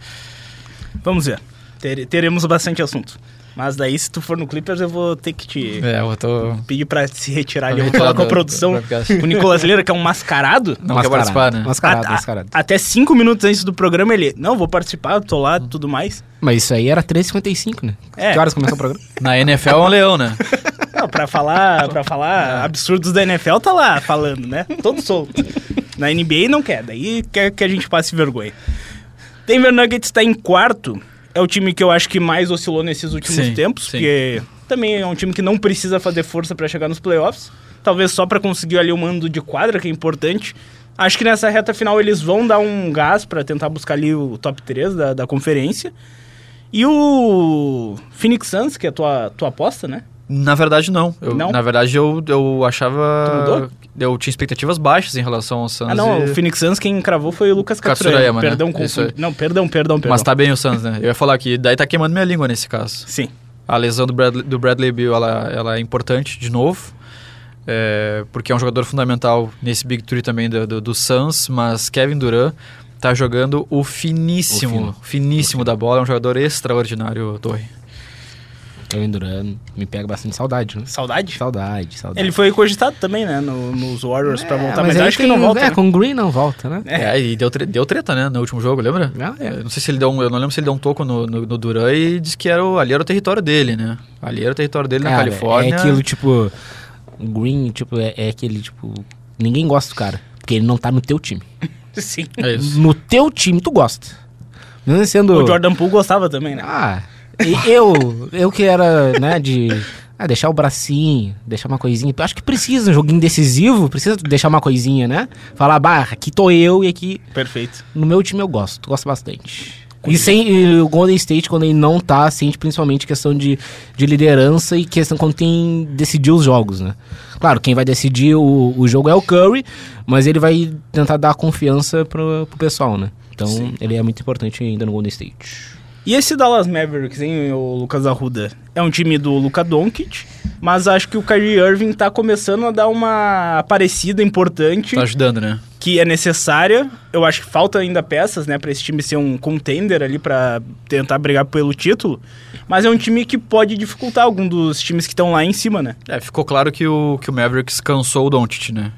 Vamos ver. Ter- teremos bastante assunto. Mas daí, se tu for no Clippers, eu vou ter que te
É, eu tô...
pedir pra se retirar ali. Eu vou falar com a produção. O Nicolas Leira, que é um mascarado.
Não quer participar, né?
Mascarado,
A- a-
mascarado.
Até cinco minutos antes do programa, ele... Não, vou participar, tô lá, tudo mais.
Mas isso aí era 3h55, né?
É.
Que horas começou o programa?
Na NFL é um leão, né?
Não, pra falar, pra falar absurdos da NFL, tá lá falando, né? Todo solto. Na NBA não quer, daí quer que a gente passe vergonha. Denver Nuggets tá em quarto. É o time que eu acho que mais oscilou nesses últimos
Sim,
tempos,
sim.
porque também é um time que não precisa fazer força pra chegar nos playoffs. Talvez só pra conseguir ali o mando de quadra, que é importante. Acho que nessa reta final eles vão dar um gás pra tentar buscar ali o top 3 da, da conferência. E o Phoenix Suns, que é a tua, tua aposta, né?
Na verdade, não. Eu-
Não?
Na verdade, eu, eu achava... Eu tinha expectativas baixas em relação ao Suns.
Ah, não,
e-
o Phoenix Suns quem cravou foi o Lucas
Katsurayama, né?
Perdão,
Isso
confundi.
aí.
Não, perdão, perdão, perdão.
Mas tá bem o Suns, né? Eu ia falar que daí tá queimando minha língua nesse caso.
Sim.
A lesão do Bradley, do Bradley Beal, ela, ela é importante de novo. é, porque é um jogador fundamental nesse Big Three também do, do, do Suns, mas Kevin Durant tá jogando o finíssimo,
O
finíssimo da bola, é um jogador extraordinário, Torre.
Kevin Durant me pega bastante saudade, né?
Saudade?
Saudade, saudade.
Ele foi cogitado também, né? no- nos Warriors pra voltar, mas,
mas
eu acho que não volta.
É,
né?
com o Green não volta, né?
É.
É, e deu, tre- deu treta, né, no último jogo, lembra?
Ah, é.
Eu não sei se ele deu um, eu não lembro se ele deu um toco no, no, no Durant e disse que era o, ali era o território dele, né? Ali era o território dele na
Cara,
Califórnia.
É aquilo, tipo... O Green, tipo, é, é aquele, tipo... Ninguém gosta do cara. Porque ele não tá no teu time.
Sim.
É isso.
No teu time, tu gosta. Mesmo sendo...
O Jordan Poole gostava também, né?
Ah, e eu, eu que era, né, de Ah, deixar o bracinho, deixar uma coisinha. Eu acho que precisa, um joguinho decisivo, precisa deixar uma coisinha, né? Falar, bah, aqui tô eu e aqui.
Perfeito.
No meu time eu gosto, gosto bastante. E sem e o Golden State, quando ele não tá, sente principalmente questão de, de liderança e questão quando tem decidir os jogos, né? Claro, quem vai decidir o, o jogo é o Curry, mas ele vai tentar dar confiança pro, pro pessoal, né? Então
Sim.
ele é muito importante ainda no Golden State.
E esse Dallas Mavericks, hein, o Lucas Arruda? É um time do Luka Doncic, mas acho que o Kyrie Irving tá começando a dar uma aparecida importante
Tá ajudando, né?
Que é necessária. Eu acho que falta ainda peças, né, para esse time ser um contender ali para tentar brigar pelo título. Mas é um time que pode dificultar algum dos times que estão lá em cima, né?
É, ficou claro que o, que o Mavericks cansou o Doncic, né?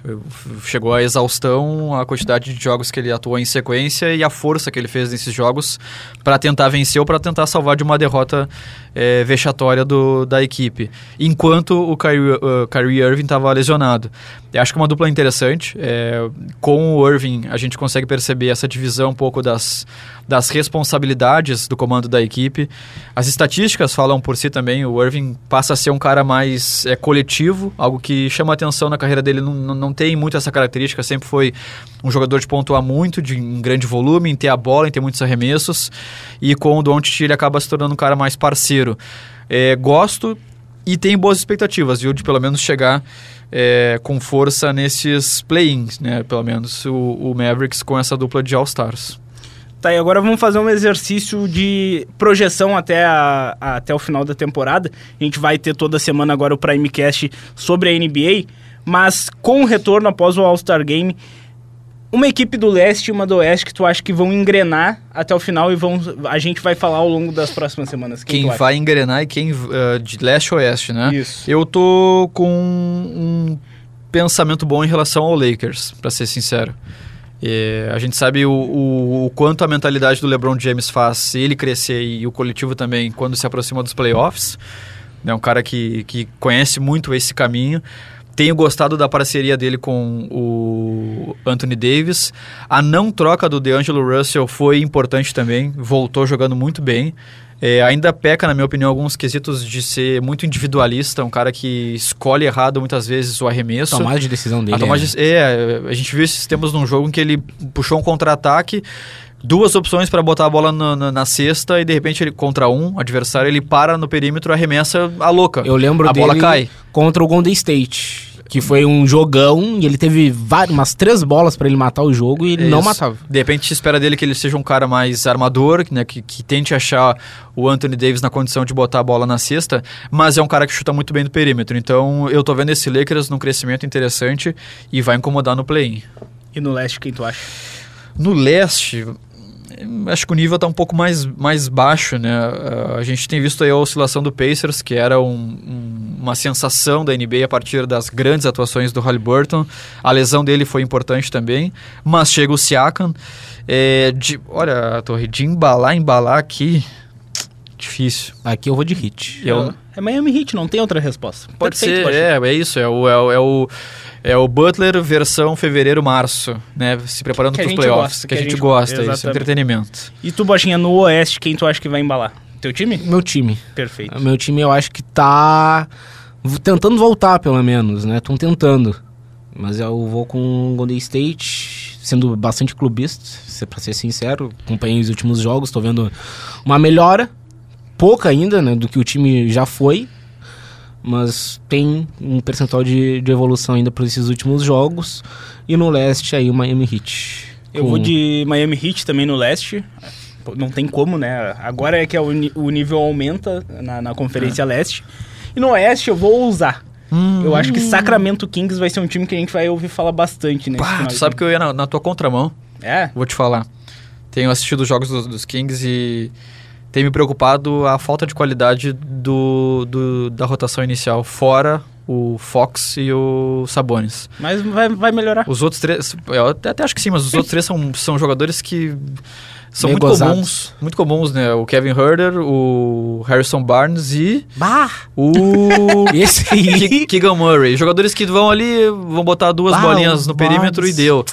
Chegou à exaustão a quantidade de jogos que ele atuou em sequência e a força que ele fez nesses jogos para tentar vencer ou para tentar salvar de uma derrota é, vexatória do, da equipe. Enquanto o Kyrie, uh, Kyrie Irving estava lesionado. Eu acho que é uma dupla interessante. É, o Irving, a gente consegue perceber essa divisão um pouco das, das responsabilidades do comando da equipe. As estatísticas falam por si também. O Irving passa a ser um cara mais é, coletivo, algo que chama atenção na carreira dele. Não, não, tem muito essa característica. Sempre foi um jogador de pontuar muito, de, em grande volume, em ter a bola, em ter muitos arremessos. E com o Doncic ele acaba se tornando um cara mais parceiro. É, gosto e tenho boas expectativas, viu? De pelo menos chegar é, com força nesses play-ins, né? Pelo menos o, o Mavericks com essa dupla de All-Stars.
Tá, e agora vamos fazer um exercício de projeção até, a, a- até o final da temporada. A gente vai ter toda semana agora o Primecast sobre a NBA, mas com o retorno após o All-Star Game, uma equipe do leste e uma do oeste que tu acha que vão engrenar até o final e vão a gente vai falar ao longo das próximas semanas. Quem,
Quem vai engrenar e quem uh, de leste a oeste, né?
Isso.
Eu tô com um pensamento bom em relação ao Lakers, para ser sincero. É, a gente sabe o, o, o quanto a mentalidade do LeBron James faz ele crescer e o coletivo também quando se aproxima dos playoffs. É um cara que, que conhece muito esse caminho. Tenho gostado da parceria dele com o Anthony Davis. A não troca do DeAngelo Russell foi importante também. Voltou jogando muito bem. É, ainda peca, na minha opinião, alguns quesitos de ser muito individualista. Um cara que escolhe errado muitas vezes o arremesso.
Tomada de decisão dele.
A tomada
é-
de- é, a gente viu esses tempos num jogo em que ele puxou um contra-ataque, duas opções para botar a bola na, na- na cesta e de repente ele contra um adversário ele para no perímetro, arremessa a louca.
Eu lembro
a
dele
bola cai.
contra o Golden State, que foi um jogão e ele teve várias, umas três bolas pra ele matar o jogo e ele não
Isso.
matava.
De repente se espera dele que ele seja um cara mais armador, né, que, que tente achar o Anthony Davis na condição de botar a bola na cesta, mas é um cara que chuta muito bem do perímetro. Então eu tô vendo esse Lakers num crescimento interessante e vai incomodar no play-in.
E no leste quem tu acha?
No leste, acho que o nível está um pouco mais, mais baixo, né? Ah, a gente tem visto aí a oscilação do Pacers, que era um- um- uma sensação da NBA a partir das grandes atuações do Halliburton. A lesão dele foi importante também, mas chega o Siakam. É, de, olha, Torre, de embalar, embalar aqui, difícil.
Aqui eu vou de hit.
Eu-
É Miami Heat, não tem outra resposta.
Pode
Perfeito,
ser, é, é isso, é o, é, o, é, o, é o Butler versão fevereiro-março, né? Se preparando para os
gente
playoffs,
gosta,
que a gente gosta, isso,
exatamente.
entretenimento.
E tu, Bochinha, no oeste, quem tu acha que vai embalar? Teu time?
Meu time.
Perfeito.
Meu time eu acho que tá tentando voltar, pelo menos, né? Estão tentando. Mas eu vou com o Golden State, sendo bastante clubista, se- pra ser sincero. Acompanhei os últimos jogos, tô vendo uma melhora. Pouca ainda, né? Do que o time já foi. Mas tem um percentual de, de evolução ainda para esses últimos jogos. E no leste aí o Miami Heat.
Eu
Com-
vou de Miami Heat também no leste. Não tem como, né? Agora é que o, ni- o nível aumenta na, na Conferência Leste. E no Oeste eu vou usar. Eu acho que Sacramento Kings vai ser um time que a gente vai ouvir falar bastante final
tu sabe que eu ia na, na tua contramão,
É?
vou te falar. Tenho assistido os jogos dos, dos Kings e tem me preocupado a falta de qualidade do, do- da rotação inicial, fora o Fox e o Sabonis.
Mas vai, vai melhorar.
Os outros três, eu até, até acho que sim, mas os outros três são, são jogadores que são
Meio
muito
gozados.
comuns, muito comuns, né? O Kevin Herder, o Harrison Barnes e
Bah!
o
Esse.
Keegan Murray. Jogadores que vão ali, vão botar duas
Bah,
bolinhas no
o
perímetro
Barnes.
e deu.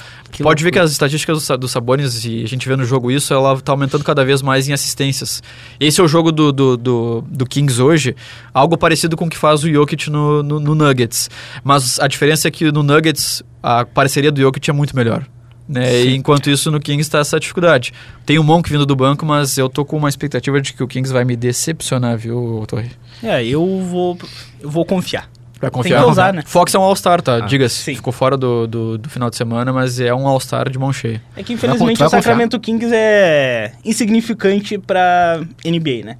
Pode ver que as estatísticas do, do Sabonis, e a gente vê no jogo isso, ela tá aumentando cada vez mais em assistências. Esse é o jogo do, do, do, do Kings hoje, algo parecido com o que faz o Jokic no, no, no Nuggets. Mas a diferença é que no Nuggets a parceria do Jokic é muito melhor. Né? E enquanto isso, no Kings está essa dificuldade. Tem o Monk vindo do banco, mas eu tô com uma expectativa de que o Kings vai me decepcionar, viu, Torre?
É, eu vou, eu vou confiar.
Vai
Tem que usar, né?
Fox é um All-Star, tá? Diga-se.
sim.
Ficou fora do, do, do final de semana, mas é um All-Star de mão cheia.
É que infelizmente
confiar.
o Sacramento Kings é insignificante pra NBA, né?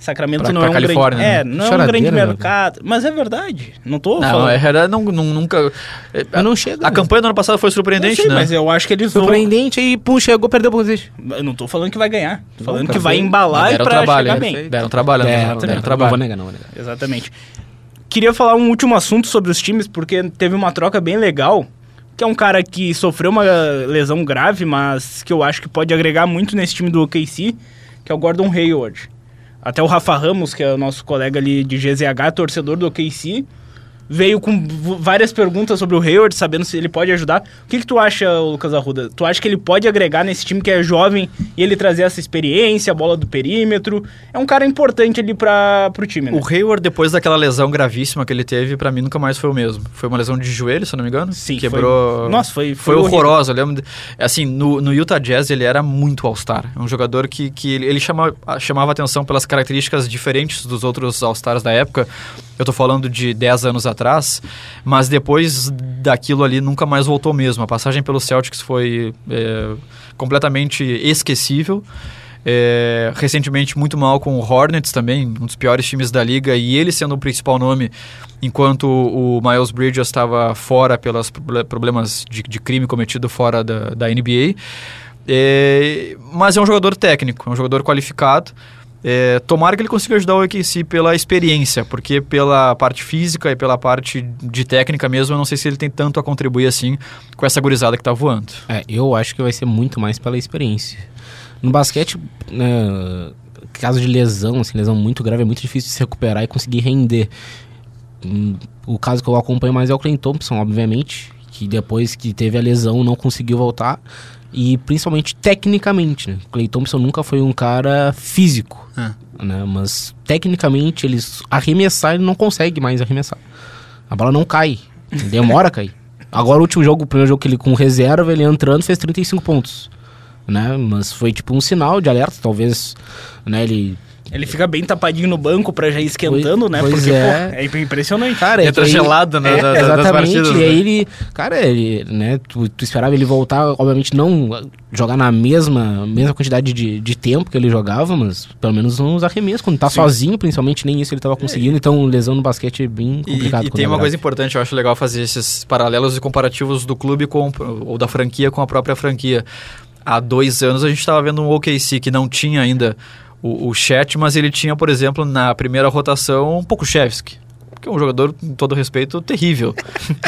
Sacramento
Pra-
não
pra
é um
Califórnia,
grande,
né?
é, não é um grande
né?
mercado, mas é verdade. Não tô
Não,
falando.
é verdade, não, não- nunca. é,
não chega.
A
né?
campanha do ano passado foi surpreendente,
sei,
né?
mas eu acho que eles vão.
Surpreendente aí, pum, chegou, perdeu pro Rosete.
Eu não tô falando que vai ganhar. Tô falando que vai
foi-
embalar e
deram
pra
trabalho,
chegar
né?
bem.
Deram trabalho, né?
É,
deram,
não,
deram
não
trabalho.
vou negar, não vou negar.
Exatamente. Queria falar um último assunto sobre os times, porque teve uma troca bem legal. Que é um cara que sofreu uma lesão grave, mas que eu acho que pode agregar muito nesse time do OKC, que é o Gordon Hayward. Até o Rafa Ramos, que é o nosso colega ali de GZH, torcedor do OKC, veio com várias perguntas sobre o Hayward, sabendo se ele pode ajudar. O que, que tu acha, Lucas Arruda? Tu acha que ele pode agregar nesse time que é jovem e ele trazer essa experiência, a bola do perímetro? É um cara importante ali para pro time, né?
O Hayward, depois daquela lesão gravíssima que ele teve, pra mim nunca mais foi o mesmo. Foi uma lesão de joelho, se eu não me engano.
Sim,
Quebrou.
foi- Nossa, foi-
Foi,
foi horrível.
horroroso. Eu lembro. de- Assim, no, no Utah Jazz ele era muito All-Star. É um jogador que, que ele, ele chama, chamava atenção pelas características diferentes dos outros All-Stars da época. Eu tô falando de 10 anos atrás, mas depois daquilo ali nunca mais voltou mesmo. A passagem pelo Celtics foi é, completamente esquecível. É, recentemente muito mal com o Hornets também, um dos piores times da liga, e ele sendo o principal nome, enquanto o Miles Bridges estava fora pelos proble- problemas de, de crime cometido fora da, da NBA. É, mas é um jogador técnico, é um jogador qualificado. É, tomara que ele consiga ajudar o OKC pela experiência, porque pela parte física e pela parte de técnica mesmo, eu não sei se ele tem tanto a contribuir assim com essa gurizada que tá voando.
É, eu acho que vai ser muito mais pela experiência. No basquete, né, caso de lesão, assim, lesão muito grave, é muito difícil de se recuperar e conseguir render. Hum, O caso que eu acompanho mais é o Clay Thompson, obviamente, que depois que teve a lesão não conseguiu voltar. E principalmente tecnicamente, né? O Clay Thompson nunca foi um cara físico,
É.
né? Mas tecnicamente, eles arremessar, ele não consegue mais arremessar. A bola não cai, demora a cair. Agora o último jogo, o primeiro jogo que ele com reserva, ele entrando fez 35 pontos. Né? Mas foi tipo um sinal de alerta, talvez, né, ele
Ele fica bem tapadinho no banco pra já ir esquentando,
Pois-
né?
pois
Porque,
é.
pô, é impressionante.
Cara,
Entra
é que aí-
gelado, né,
é,
da-
exatamente.
partidas,
e
né?
aí ele, cara, ele, né, tu, tu esperava ele voltar, obviamente não jogar na mesma, mesma quantidade de, de tempo que ele jogava, mas pelo menos uns arremessos, quando tá sozinho, principalmente, nem isso ele tava conseguindo, então lesão no basquete é bem
E,
complicado.
e
quando
tem
é
uma
grave.
coisa importante, eu acho legal fazer esses paralelos e comparativos do clube com, ou da franquia com a própria franquia. Há dois anos a gente estava vendo um OKC que não tinha ainda o, o Chet, mas ele tinha, por exemplo, na primeira rotação, um Pokushevski. Que é um jogador, com todo respeito, terrível.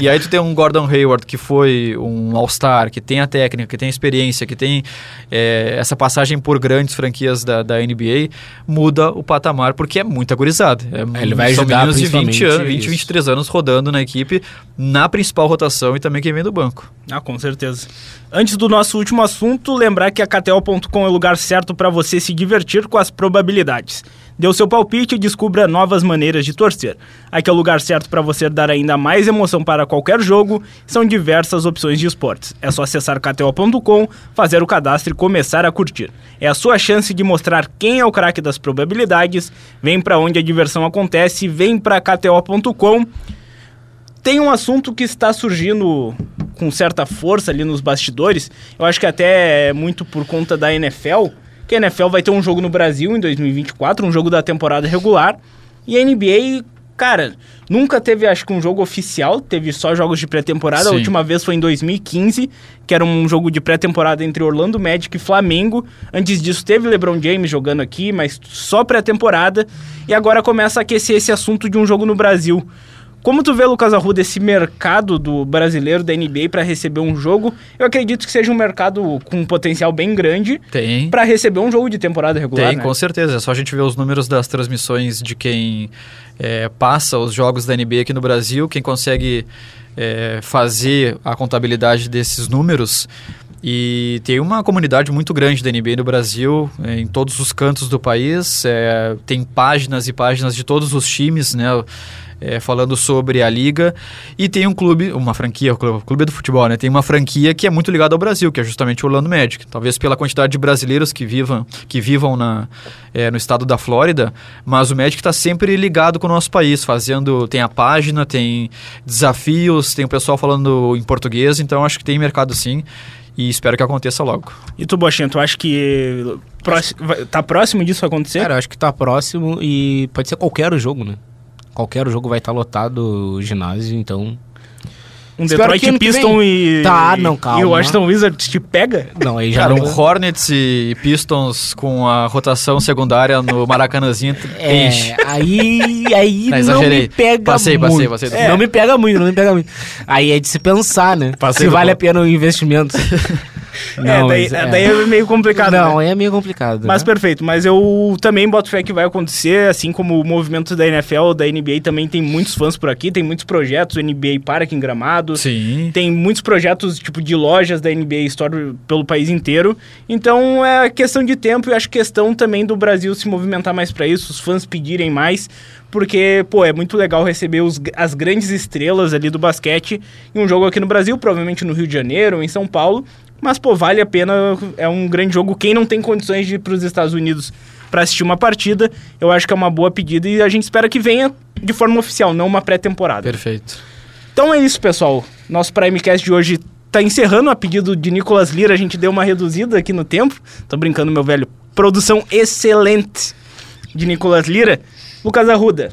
e aí tu tem um Gordon Hayward, que foi um All-Star, que tem a técnica, que tem a experiência, que tem é, essa passagem por grandes franquias da, da NBA, muda o patamar, porque é muito agorizado. É,
Ele vai
são
ajudar
meninos de 20
principalmente
anos, 20,
isso.
23 anos rodando na equipe, na principal rotação e também quem vem do banco.
Ah, com certeza. Antes do nosso último assunto, lembrar que a KTO.com é o lugar certo para você se divertir com as probabilidades. Dê o seu palpite e descubra novas maneiras de torcer. Aqui é o lugar certo para você dar ainda mais emoção para qualquer jogo. São diversas opções de esportes. É só acessar KTO.com, fazer o cadastro e começar a curtir. É a sua chance de mostrar quem é o craque das probabilidades. Vem para onde a diversão acontece, vem para KTO.com. Tem um assunto que está surgindo com certa força ali nos bastidores. Eu acho que até é muito por conta da NFL. Que a NFL vai ter um jogo no Brasil em 2024, um jogo da temporada regular. E a NBA, cara, nunca teve, acho que, um jogo oficial. Teve só jogos de pré-temporada. A última vez foi em 2015, que era um jogo de pré-temporada entre Orlando Magic e Flamengo. Antes disso, teve LeBron James jogando aqui, mas só pré-temporada. E agora começa a aquecer esse assunto de um jogo no Brasil. Como tu vê, Lucas Arruda, esse mercado do brasileiro da NBA para receber um jogo? Eu acredito que seja um mercado com um potencial bem grande
Tem.
para receber um jogo de temporada regular,
Tem,
né?
com certeza. É só a gente ver os números das transmissões de quem é, passa os jogos da NBA aqui no Brasil, quem consegue é, fazer a contabilidade desses números. E tem uma comunidade muito grande da NBA no Brasil, é, em todos os cantos do país. é, tem páginas e páginas de todos os times, né? É, falando sobre a liga. E tem um clube, uma franquia, o clube- do futebol, né? Tem uma franquia que é muito ligada ao Brasil, que é justamente o Orlando Magic. Talvez pela quantidade de brasileiros que vivam, que vivam na, é, no estado da Flórida, mas o Magic está sempre ligado com o nosso país, fazendo. Tem a página, tem desafios, tem o pessoal falando em português, então acho que tem mercado sim. E espero que aconteça logo.
E tu, Bochinha, tu acha que próximo, tá próximo disso acontecer?
Cara, acho que tá próximo e pode ser qualquer jogo, né? Qualquer jogo vai estar lotado o ginásio, então.
um
espero
Detroit Piston e,
Tá, não, calma.
e o Washington Wizards te pega?
Não, aí já
Cara,
não.
um Hornets e Pistons com a rotação secundária no Maracanãzinho
É,
enche.
aí, aí
Não,
não me pega
Passei,
muito.
passei, passei.
É, Não me pega muito, não me pega muito. Aí é de se pensar, né?
Passei
se vale a
ponto.
pena o investimento.
é, daí,
mas
é, daí é meio complicado.
Não,
né?
é meio complicado.
Mas
né?
perfeito, mas eu também boto fé que vai acontecer, assim como o movimento da NFL, da NBA também tem muitos fãs por aqui, tem muitos projetos, o NBA para aqui em Gramado,
Sim.
tem muitos projetos tipo de lojas da NBA Store pelo país inteiro. Então é questão de tempo e acho questão também do Brasil se movimentar mais para isso, os fãs pedirem mais, porque pô, é muito legal receber os- as grandes estrelas ali do basquete em um jogo aqui no Brasil, provavelmente no Rio de Janeiro em São Paulo. Mas pô, vale a pena, é um grande jogo. Quem não tem condições de ir para os Estados Unidos para assistir uma partida, eu acho que é uma boa pedida e a gente espera que venha de forma oficial, não uma pré-temporada.
Perfeito.
Então é isso, pessoal. Nosso Primecast de hoje tá encerrando a pedido de Nicolas Lira. A gente deu uma reduzida aqui no tempo. Tô brincando, meu velho. Produção excelente de Nicolas Lira. Lucas Arruda,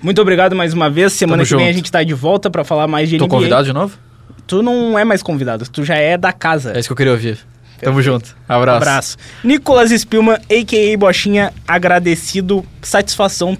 muito obrigado mais uma vez. Semana
Tamo
que vem a
junto.
gente tá de volta pra falar mais de
Tô
NBA.
convidado de novo?
Tu não é mais convidado, tu já é da casa.
É isso que eu queria ouvir. Tamo junto. Abraço.
Abraço. Nicolas Spilman, a.k.a. Bochinha, agradecido. Satisfação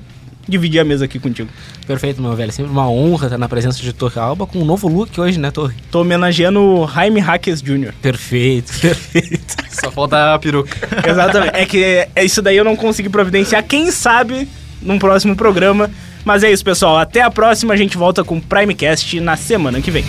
dividir a mesa aqui contigo.
Perfeito, meu velho. Sempre uma honra estar na presença de Torre Alba com um novo look hoje, né, Torre?
Tô homenageando o Jaime Hackers Jr.
Perfeito, perfeito.
Só falta a peruca.
Exatamente. É que é isso daí eu não consegui providenciar. Quem sabe num próximo programa. Mas é isso, pessoal. Até a próxima. A gente volta com o Primecast na semana que vem.